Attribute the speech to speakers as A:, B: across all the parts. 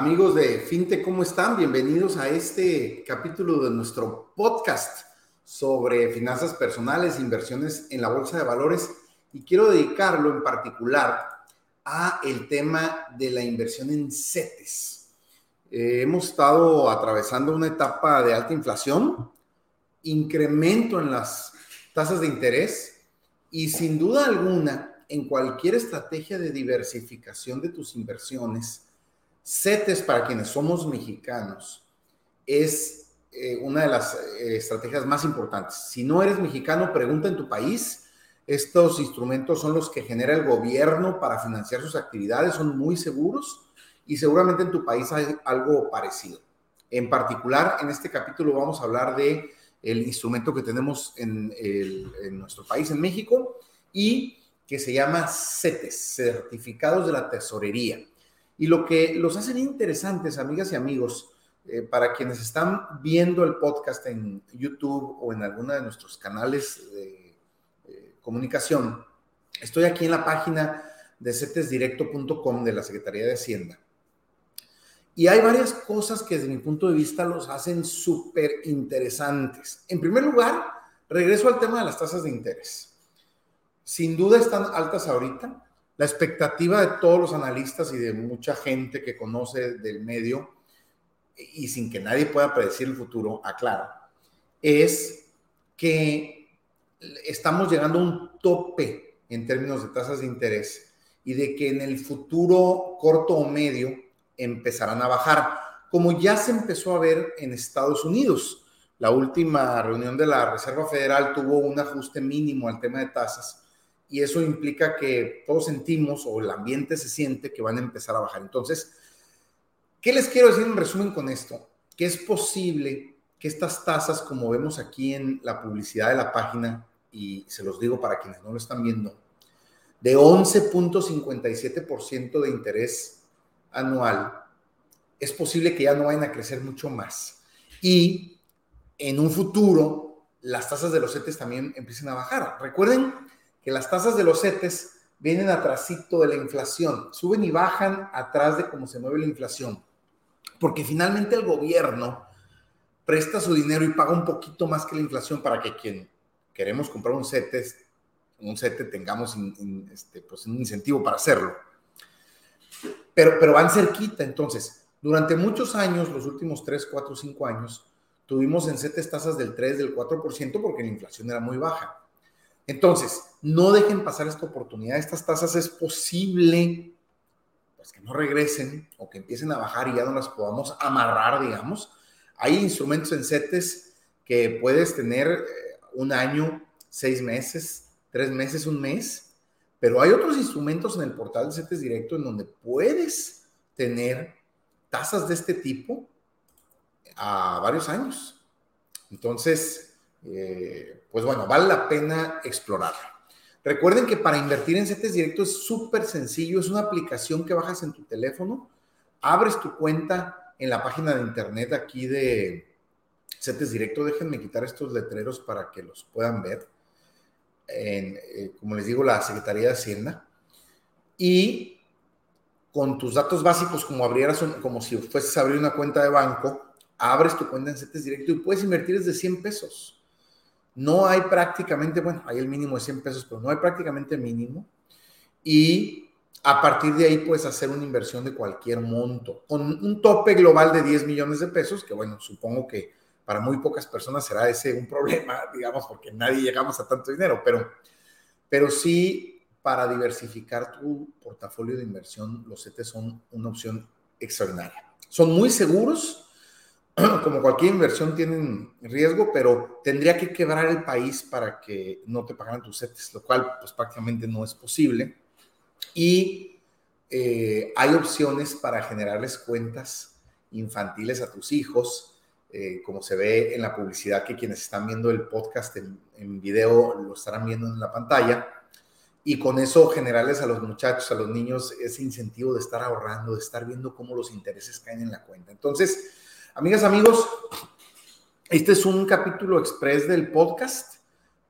A: Amigos de FinTech, ¿cómo están? Bienvenidos a este capítulo de nuestro podcast sobre finanzas personales, inversiones en la bolsa de valores y quiero dedicarlo en particular a el tema de la inversión en CETES. Eh, hemos estado atravesando una etapa de alta inflación, incremento en las tasas de interés y sin duda alguna en cualquier estrategia de diversificación de tus inversiones, CETES para quienes somos mexicanos es eh, una de las eh, estrategias más importantes. Si no eres mexicano, pregunta en tu país. Estos instrumentos son los que genera el gobierno para financiar sus actividades, son muy seguros y seguramente en tu país hay algo parecido. En particular, en este capítulo vamos a hablar de el instrumento que tenemos en, en nuestro país, en México, y que se llama CETES, Certificados de la Tesorería. Y lo que los hacen interesantes, amigas y amigos, eh, para quienes están viendo el podcast en YouTube o en alguna de nuestros canales de eh, comunicación, estoy aquí en la página de cetesdirecto.com de la Secretaría de Hacienda. Y hay varias cosas que desde mi punto de vista los hacen súper interesantes. En primer lugar, regreso al tema de las tasas de interés. Sin duda están altas ahorita la expectativa de todos los analistas y de mucha gente que conoce del medio, y sin que nadie pueda predecir el futuro, aclaro, es que estamos llegando a un tope en términos de tasas de interés y de que en el futuro corto o medio empezarán a bajar, como ya se empezó a ver en Estados Unidos. La última reunión de la Reserva Federal tuvo un ajuste mínimo al tema de tasas y eso implica que todos sentimos o el ambiente se siente que van a empezar a bajar. Entonces, ¿qué les quiero decir en resumen con esto? Que es posible que estas tasas, como vemos aquí en la publicidad de la página, y se los digo para quienes no lo están viendo, de 11.57% de interés anual, es posible que ya no vayan a crecer mucho más. Y en un futuro, las tasas de los CETES también empiecen a bajar. Recuerden que las tasas de los CETES vienen atrásito de la inflación, suben y bajan atrás de cómo se mueve la inflación, porque finalmente el gobierno presta su dinero y paga un poquito más que la inflación para que quien queremos comprar un CETES, un CETE tengamos este, pues un incentivo para hacerlo. Pero, pero van cerquita, entonces, durante muchos años, los últimos 3, 4, 5 años, tuvimos en CETES tasas del 3, del 4% porque la inflación era muy baja. Entonces, no dejen pasar esta oportunidad. Estas tasas es posible pues, que no regresen o que empiecen a bajar y ya no las podamos amarrar, digamos. Hay instrumentos en CETES que puedes tener eh, un año, seis meses, tres meses, un mes, pero hay otros instrumentos en el portal de CETES Directo en donde puedes tener tasas de este tipo a varios años. Entonces, eh, pues bueno, vale la pena explorarlo. Recuerden que para invertir en CETES Directo es súper sencillo, es una aplicación que bajas en tu teléfono, abres tu cuenta en la página de internet aquí de CETES Directo, déjenme quitar estos letreros para que los puedan ver, eh, como les digo, la Secretaría de Hacienda, y con tus datos básicos como abrieras, como si fueses a abrir una cuenta de banco, abres tu cuenta en CETES Directo y puedes invertir desde 100 pesos no hay prácticamente, bueno, hay el mínimo de 100 pesos, pero no hay prácticamente mínimo. Y a partir de ahí puedes hacer una inversión de cualquier monto, con un tope global de 10 millones de pesos, que bueno, supongo que para muy pocas personas será ese un problema, digamos, porque nadie llegamos a tanto dinero, pero, pero sí para diversificar tu portafolio de inversión, los CETES son una opción extraordinaria. Son muy seguros, como cualquier inversión tienen riesgo, pero tendría que quebrar el país para que no te pagaran tus CETES, lo cual pues prácticamente no es posible. Y eh, hay opciones para generarles cuentas infantiles a tus hijos, eh, como se ve en la publicidad que quienes están viendo el podcast en, en video lo estarán viendo en la pantalla. Y con eso generarles a los muchachos, a los niños, ese incentivo de estar ahorrando, de estar viendo cómo los intereses caen en la cuenta. Entonces, Amigas, amigos, este es un capítulo express del podcast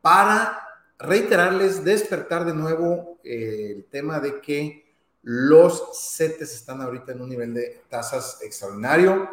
A: para reiterarles, despertar de nuevo eh, el tema de que los CETES están ahorita en un nivel de tasas extraordinario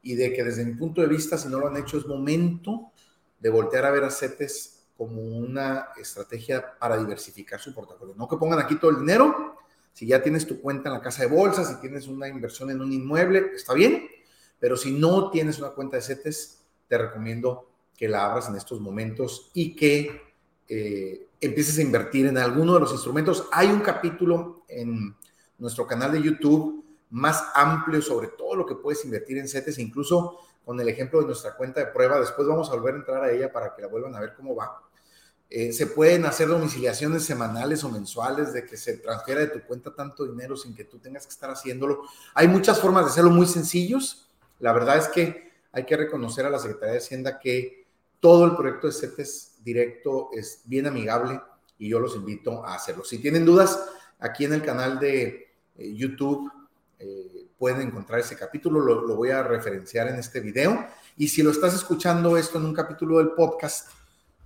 A: y de que desde mi punto de vista, si no lo han hecho, es momento de voltear a ver a CETES como una estrategia para diversificar su portafolio. No que pongan aquí todo el dinero, si ya tienes tu cuenta en la casa de bolsas, si tienes una inversión en un inmueble, está bien, pero si no tienes una cuenta de CETES, te recomiendo que la abras en estos momentos y que eh, empieces a invertir en alguno de los instrumentos. Hay un capítulo en nuestro canal de YouTube más amplio sobre todo lo que puedes invertir en CETES, incluso con el ejemplo de nuestra cuenta de prueba. Después vamos a volver a entrar a ella para que la vuelvan a ver cómo va. Eh, se pueden hacer domiciliaciones semanales o mensuales de que se transfiera de tu cuenta tanto dinero sin que tú tengas que estar haciéndolo. Hay muchas formas de hacerlo muy sencillos. La verdad es que hay que reconocer a la Secretaría de Hacienda que todo el proyecto de CETES directo es bien amigable y yo los invito a hacerlo. Si tienen dudas, aquí en el canal de eh, YouTube eh, pueden encontrar ese capítulo, lo, voy a referenciar en este video. Y si lo estás escuchando esto en un capítulo del podcast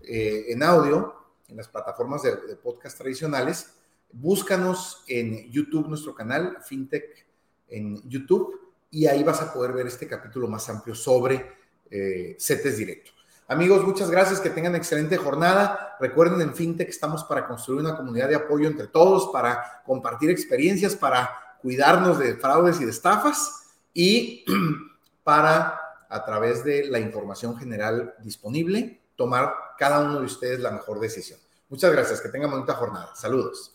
A: eh, en audio, en las plataformas de, podcast tradicionales, búscanos en YouTube, nuestro canal, FinTech en YouTube, y ahí vas a poder ver este capítulo más amplio sobre eh, CETES Directo. Amigos, muchas gracias, que tengan excelente jornada. Recuerden, en FinTech estamos para construir una comunidad de apoyo entre todos, para compartir experiencias, para cuidarnos de fraudes y de estafas y para, a través de la información general disponible, tomar cada uno de ustedes la mejor decisión. Muchas gracias, que tengan bonita jornada. Saludos.